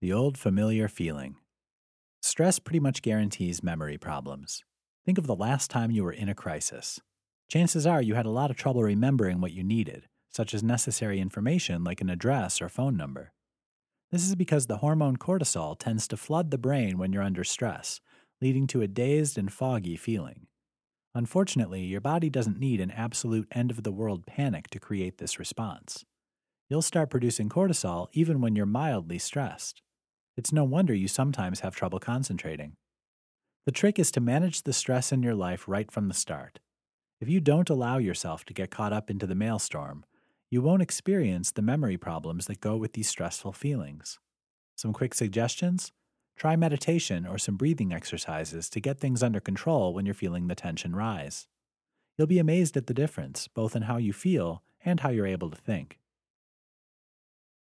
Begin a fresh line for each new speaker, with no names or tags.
The old familiar feeling. Stress pretty much guarantees memory problems. Think of the last time you were in a crisis. Chances are you had a lot of trouble remembering what you needed, such as necessary information like an address or phone number. This is because the hormone cortisol tends to flood the brain when you're under stress, leading to a dazed and foggy feeling. Unfortunately, your body doesn't need an absolute end of the world panic to create this response. You'll start producing cortisol even when you're mildly stressed. It's no wonder you sometimes have trouble concentrating. The trick is to manage the stress in your life right from the start. If you don't allow yourself to get caught up into the maelstrom, you won't experience the memory problems that go with these stressful feelings. Some quick suggestions? Try meditation or some breathing exercises to get things under control when you're feeling the tension rise. You'll be amazed at the difference, both in how you feel and how you're able to think.